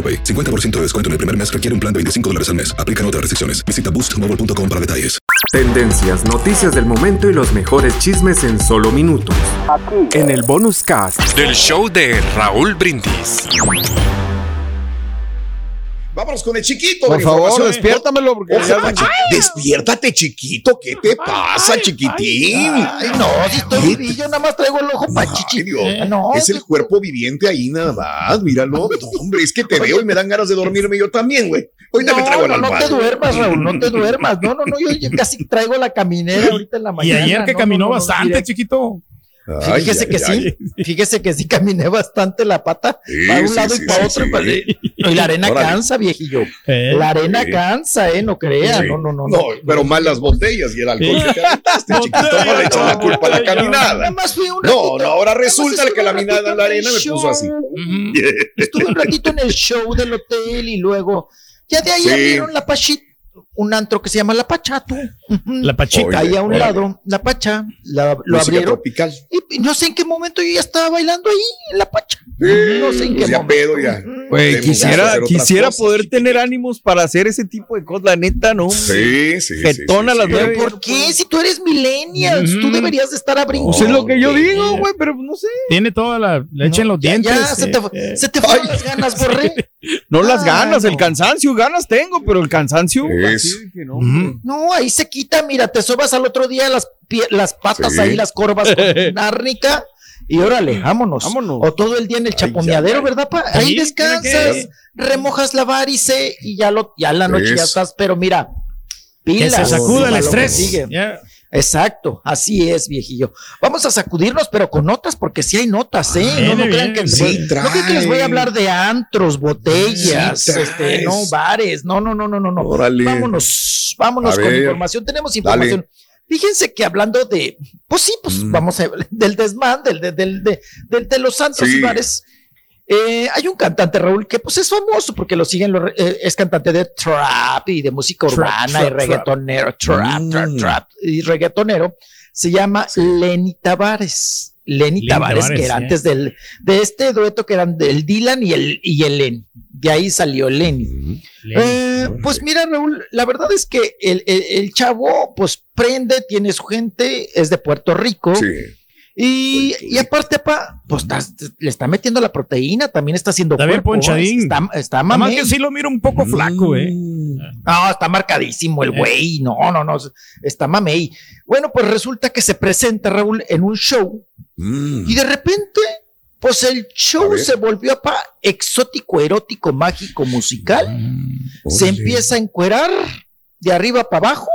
AroPay. 50% de descuento en el primer mes requiere un plan de 25 dólares al mes. Aplican otras restricciones. Visita boostmobile.com para detalles. Tendencias, noticias del momento y los mejores chismes en solo minutos. En el bonus cast del show de Raúl Brindis. Vámonos con el chiquito. Por favor, despiértamelo porque Ojalá, ya- chi- Despiértate, chiquito. ¿Qué te pasa, chiquitín? Ay, no, si estoy vivillo, nada más traigo el ojo para chichi. Ay, Dios. Eh, No, es el cuerpo viviente ahí nada más, míralo. No, hombre, es que te veo y me dan ganas de dormirme yo también, güey. Ahorita me traigo no, la no, no te duermas, Raúl, no te duermas. No, no, no, yo, yo casi traigo la caminera ahorita en la Y mañana. ayer que no, caminó no, no, no, bastante, chiquito. Ay, Fíjese ay, que ay. sí, fíjese que sí caminé bastante la pata Sí, para un sí, lado sí, y para sí, otro. sí. y para- Y la arena Órale. cansa, viejillo. Eh, La arena Sí. cansa, ¿eh? No crea. Sí. No, no, no. No, pero más las botellas y el alcohol que te aventaste, chiquito. No le echas la culpa a la Nada caminada. más fui un No, no, ahora resulta que la caminada en la arena me puso así. Estuve un ratito en el show del hotel y luego, ya de ahí abrieron la Pachita, un antro que se llama La Pachato. La pachita. Ahí a un lado, La Pacha, la- lo Música abrieron. tropical. Y no sé en qué momento yo ya estaba bailando ahí en La Pacha. Sí, no sé en qué pues ya momento. pedo, ya. Güey, quisiera, quisiera cosas, poder chiquito. tener ánimos para hacer ese tipo de cosas. La neta, no. Sí, sí. sí, Jetona sí, las sí. nueve. ¿Pero por qué? Si tú eres millennials, tú deberías de estar abriendo. Pues es lo que yo digo, güey, pero no sé. Tiene toda la. Le echen los Ya, dientes. ya, se te, eh, se te fueron Ay. las ganas, Borré. No las Ah, ganas, el cansancio, ganas tengo, pero el cansancio. Que no. No, ahí se quita, mira, te sobas al otro día las, pie- las patas Sí. ahí, las corvas con árnica. Y órale, vámonos. Vámonos. O todo el día en el chaponeadero, ya. ¿verdad? pa? Ahí descansas, remojas la varice y ya lo, ya la noche ya estás, pero mira, Que pilas. se sacuda el estrés. Exacto, así es, viejillo. Vamos a sacudirnos, pero con notas, porque sí hay notas, ¿eh? Viene no, no crean que, Sí, no crean que les voy a hablar de antros, botellas, Sí, este, no, bares, no, no, no, no, no, no. Vámonos, vámonos A con ver. información. Tenemos información. Fíjense que hablando de, pues sí, pues Mm. vamos a del desmán, del, del, del- de, del- de los santos Sí. y bares. Eh, hay un cantante, Raúl, que pues es famoso porque lo siguen, los re- eh, es cantante de trap y de música Trap, urbana trap, y reggaetonero, trap, trap, Mm. trap y reggaetonero. Se llama Lenny Tavares. Lenny, Lenny Tavares, Tavares, que era sí. antes del, de este dueto que eran del Dylan y el, y el Lenny. De ahí salió Lenny. Eh, pues mira, Raúl, la verdad es que el, el- el chavo, pues prende, tiene su gente, es de Puerto Rico. Sí. Y, y aparte, pa, pues está- le está metiendo la proteína, también está haciendo Está bien ponchadín. Está, está Nada más mamey. que sí lo miro un poco flaco, eh. No, está marcadísimo el Eh. güey. No, no, no. Está mamey. Bueno, pues resulta que se presenta Raúl en un show Mm. y de repente, pues el show se volvió pa exótico, erótico, mágico, musical. Se Órale. empieza a encuerar de arriba para abajo,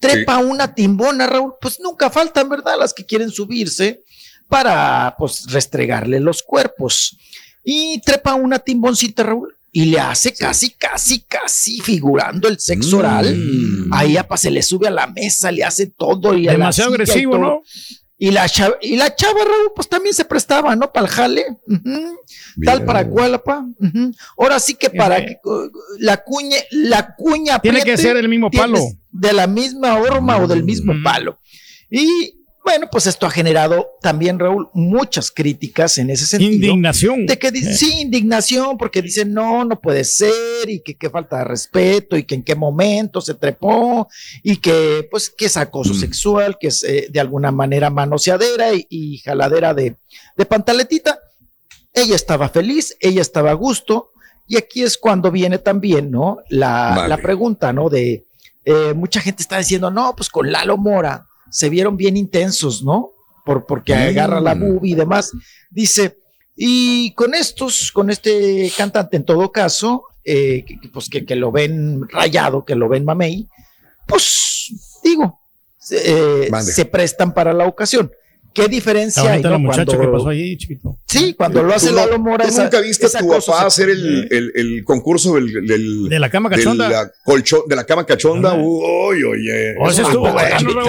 trepa una timbona, Raúl, pues nunca faltan, ¿verdad? Las que quieren subirse para, pues, restregarle los cuerpos. Y trepa una timboncita, Raúl, y le hace casi, casi, casi figurando el sexo oral. Mm. Ahí apa, se le sube a la mesa, le hace todo y Demasiado y agresivo. ¿no? Y la, chava, y la chava, Raúl, pues también se prestaba, ¿no? Para el jale. Tal para cual, apa. Ujú. Ahora sí que para que uh, la cuña, la cuña Tiene que ser el mismo palo. De la misma horma o del mismo Mm. palo. Y bueno, pues esto ha generado también, Raúl, muchas críticas en ese sentido. Indignación. De que Eh. sí, indignación, porque dicen no, no puede ser, y que, qué falta de respeto, y que en qué momento se trepó, y que pues que es acoso Mm. sexual, que es eh, de alguna manera manoseadera y, y jaladera de, de pantaletita. Ella estaba feliz, ella estaba a gusto, y aquí es cuando viene también, ¿no? La, Vale. la pregunta, ¿no? De, eh, mucha gente está diciendo, no, pues con Lalo Mora se vieron bien intensos, ¿no? Por, porque agarra la boobie y demás. Dice, y con estos, con este cantante en todo caso, eh, que, pues que, que lo ven rayado, que lo ven mamey, pues digo, se, eh, se prestan para la ocasión. ¿Qué diferencia hay? La no? muchacha Cuando- que pasó ahí, chiquito. Sí, cuando lo hace ¿Tú no- Lalo Mora. ¿Tú esa- nunca viste a esa tu cosa papá se- hacer el, el, el concurso del, del- De la cama de cachonda. la colchón, de la cama cachonda? Ajá. Uy, oye. Oh, ese Eso estuvo.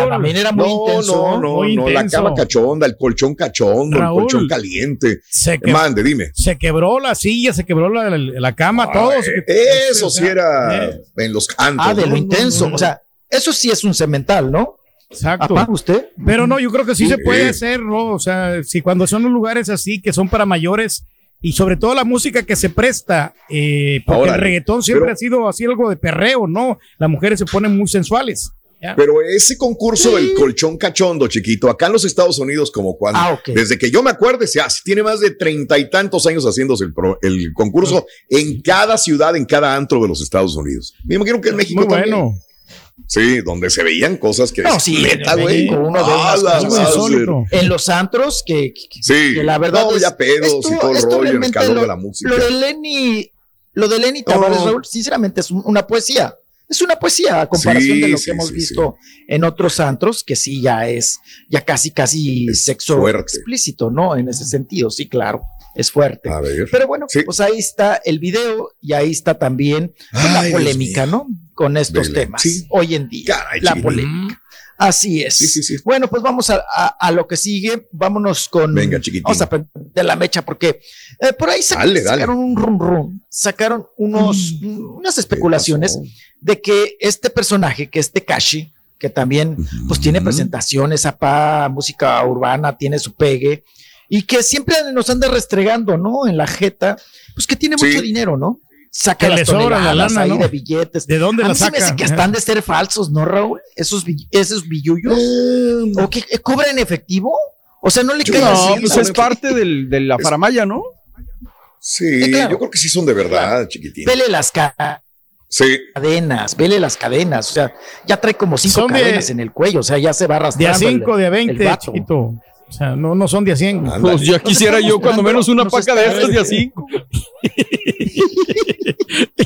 También era muy no, intenso. no, no, muy no, la cama cachonda, el colchón cachondo, Raúl. el colchón caliente. Se, que- Mande, dime. se quebró la silla, se quebró la, la cama, todo. Eso o sí era eh, en los cantos. Ah, de lo intenso. O sea, eso sí es un cemental, ¿no? Exacto. ¿Apaga usted? Pero no, yo creo que sí, Sí. se puede hacer, ¿no? O sea, si cuando son lugares así que son para mayores y sobre todo la música que se presta, eh, porque Órale. el reggaetón siempre Pero- ha sido así algo de perreo, ¿no? Las mujeres se ponen muy sensuales. ¿ya? Pero ese concurso del colchón cachondo, chiquito, acá en los Estados Unidos, como cuando, Ah, ok. desde que yo me acuerde, se hace, tiene más de treinta y tantos años haciéndose el, pro- el concurso en cada ciudad, en cada antro de los Estados Unidos. Me imagino que en México muy también. bueno. Sí, donde se veían cosas que No, sí, neta, en güey. Ah. En los antros, que, que- Sí, que la verdad. no, es- ya pedos y esto- todo el esto rollo, el realmente calor lo- de la música. Lo de Lenny, lo de Lenny Tavares. Raúl, sinceramente es un- una poesía. Es una poesía a comparación Sí, de lo sí, que hemos visto en otros antros, que sí ya es, ya casi, casi Es sexo fuerte. explícito, ¿no? En ese sentido, sí, claro, es fuerte. A ver. Pero bueno, Sí. pues ahí está el video y ahí está también Ay, la polémica. ¿no? Con estos temas. Sí. Hoy en día. Caray, la polémica. Así es. Sí, sí. Bueno, pues vamos a, a- a lo que sigue. Vámonos con. Venga, chiquitín. Vamos a prender la mecha porque eh, por ahí dale. sacaron un rum rum, sacaron unos, unas especulaciones ¿Qué de que este personaje, que es Tekashi, que también pues tiene presentaciones, apa, música urbana, tiene su pegue, y que siempre nos anda restregando, ¿no? En la jeta, pues que tiene mucho dinero, ¿no? Saca Que las sobra la toneladas lana, ahí ¿no? de billetes. ¿De dónde A la mí se me hace que están de ser falsos, ¿no, Raúl? Esos, bill- esos billullos. ¿O que eh, cobra en efectivo? O sea, no le cae no, así. No, pues es parte del, de la faramaya, ¿no? Sí, claro. yo creo que sí son de verdad, chiquitín. Vele las ca- Sí, cadenas, vele las cadenas. O sea, ya trae como cinco Son de- cadenas en el cuello. O sea, ya se va De a arrastrando. 5, el- de a el 20, vato. chiquito. O sea, no, no son de a 100. Ándale. Pues ya quisiera yo cuando menos una paca de estas de a cinco.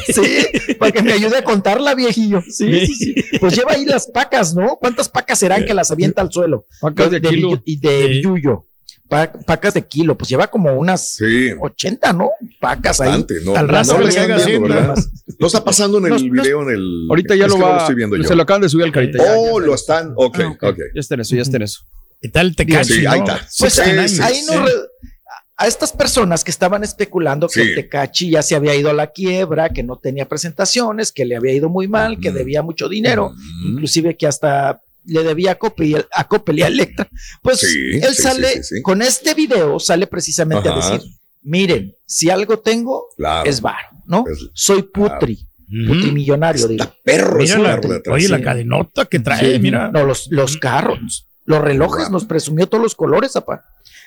Sí, para que me ayude a contarla, viejillo. Sí, sí, sí. Pues lleva ahí las pacas, ¿no? ¿Cuántas pacas serán que las avienta al suelo? Pacas de kilo. Y de Sí. yuyo. Pa- pacas de kilo. Pues lleva como unas sí. 80, ¿no? Pacas ahí. Bastante, ¿no? Al no, rato no que lo le caiga están viendo, Hacienda. ¿verdad? No está pasando en el No, no- video, en el. Ahorita ya lo no va. lo estoy viendo yo. se lo acaban de subir al carita. ya, Oh, ya, lo están. Ok, Ah, ok. ok. ya está en eso, ya está en eso. ¿Qué tal te Sí, ahí está. Pues Sí, ahí, sí, ahí sí. nos re- a estas personas que estaban especulando que Sí. Tecachi ya se había ido a la quiebra, que no tenía presentaciones, que le había ido muy mal, que debía mucho dinero, inclusive que hasta le debía a Coppel y a- Coppel y a Electra. Pues Sí, él sí, sale sí, sí, sí. con este video, sale precisamente a decir, miren, si algo tengo, Claro. es bar, ¿no? Soy putri, putri millonario, digo. Está perro Mira la, oye, la cadenota que trae, Sí, mira. No, los, los carros, los relojes, Wow. nos presumió todos los colores, apa.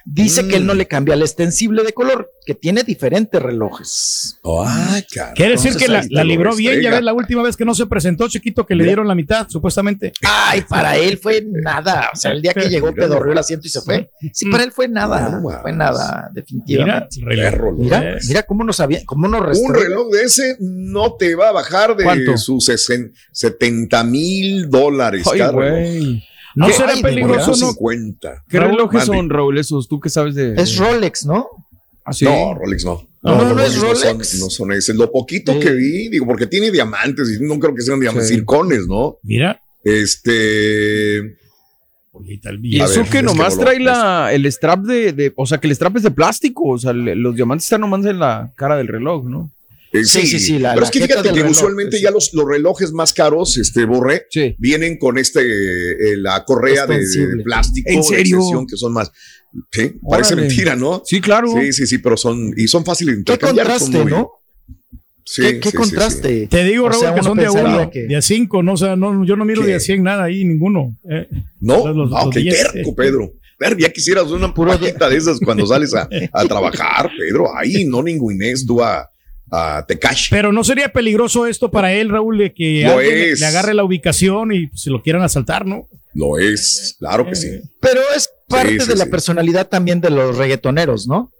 Dice que él no Mm. le cambia el extensible de color, que tiene diferentes relojes. Ay, cara. Quiere decir Entonces que la, libró bien, ya ves la última vez que no se presentó, chiquito, que le dieron la mitad, supuestamente. Ay, para él fue nada. O sea, el día que llegó, pedorreó el asiento y se fue. Sí, para él fue nada. Fue nada, Mira, definitivamente. Mira, mira cómo nos había, cómo nos Un restrega. reloj de ese no te va a bajar de ¿Cuánto? sus sesen- 70 mil dólares. Ay, cada reloj. güey. ¿No ¿Qué? será peligroso, no? 50. ¿Qué Raúl, relojes son, Raúl, esos? ¿Tú qué sabes de...? Es Rolex, ¿no? ¿Ah, sí? No, Rolex no. No, no, no es son- Rolex. No son, ese. Lo poquito Sí. que vi, digo, porque tiene diamantes y no creo que sean diamantes, Sí. circones, ¿no? Mira. El Y eso ver, que es que nomás no trae la, el strap de, de- O sea, que el strap es de plástico. O sea, le- los diamantes están nomás en la cara del reloj, ¿no? Eh, Sí, sí, sí, la- Pero la es que fíjate que reloj, usualmente sí. ya los, los relojes más caros, este, Borré, Sí. vienen con este, eh, la correa de, plástico. ¿En serio? que son más. Sí, parece Órale. mentira, ¿no? Sí, claro. Sí, sí, sí, pero son, y son fáciles de Qué intercambiar. son contraste, muy- ¿no? Sí, qué qué sí, sí, contraste. Te digo, O Raúl, sea, que son de a uno, que- de a cinco, no, o sea, no, yo no miro ¿Qué? de a 100 nada ahí, ninguno. eh. No, Los- no, los qué billetes. terco, Pedro. Ver, ya quisieras una paquita de esas cuando sales a, a trabajar, Pedro. Ahí no tú a, a Tecash. Pero no sería peligroso esto para él, Raúl, de que Lo alguien le- es. le agarre la ubicación y se lo quieran asaltar, ¿no? Lo es, claro que sí. Pero es parte sí, de la sí. personalidad también de los reggaetoneros, ¿no?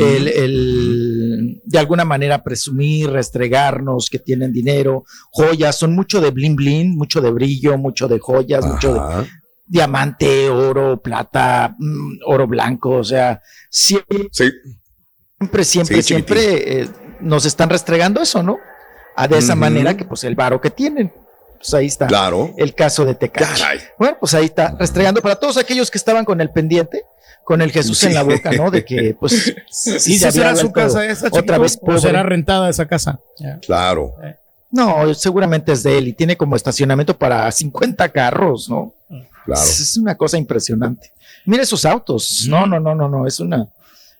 El, el, de alguna manera presumir, restregarnos que tienen dinero, joyas, son mucho de bling bling, mucho de brillo, mucho de joyas, mucho de diamante, oro, plata, mm, oro blanco, o sea, siempre, Siempre, Sí, siempre eh, nos están restregando eso, ¿no? A de esa manera que pues el varo que tienen. Pues ahí está claro. el caso de. Caray. Bueno, pues ahí está, restregando para todos aquellos que estaban con el pendiente, con el Jesús Sí. en la boca, ¿no? De que, pues, sí, ¿Y se será su casa esa, otra chiquito, vez o pobre. será rentada esa casa? Claro. No, seguramente es de él y tiene como estacionamiento para 50 carros, ¿no? Claro. Es, es una cosa impresionante. Mira esos autos. No, no, no, no, no, es una.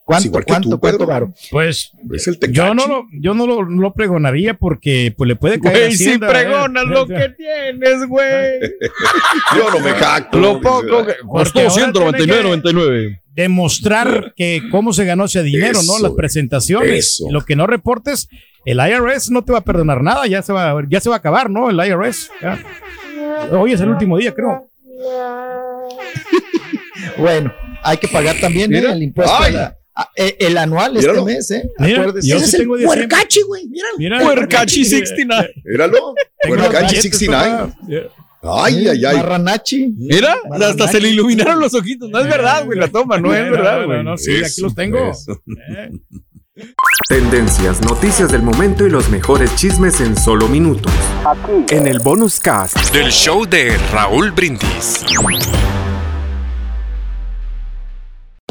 ¿Cuánto, igual que cuánto, tú, cuánto Pedro. varo? Pues Es el yo no lo, yo no lo, lo pregonaría porque pues le puede caer Güey, si pregonas ¿eh? lo que tienes, güey. Yo no me jacto. Lo poco que Porque costó ahora tiene que- 199.99. demostrar que cómo se ganó ese dinero, ¿no? Las presentaciones. eso. Lo que no reportes, el IRS no te va a perdonar nada, ya se va, ya se va a acabar, ¿no? El IRS. ya. Hoy es el último día, creo. Bueno, hay que pagar también ¿eh? El impuesto. Ay. a la- a- eh, el anual Míralo. este mes, ¿eh? Mira, Acuérdese. yo sí es el tengo puercachi, güey. Míralo. Puercachi 69. Míralo. Puercachi billetes, 69. papá. Ya. Ay, ay, ay. Marranachi. Mira, hasta se le iluminaron los ojitos. No es verdad, güey, la toma, no es verdad, no, güey. no, no, sí, Eso, aquí los tengo. Eh. Tendencias, noticias del momento y los mejores chismes en solo minutos. En el bonus cast del show de Raúl Brindis.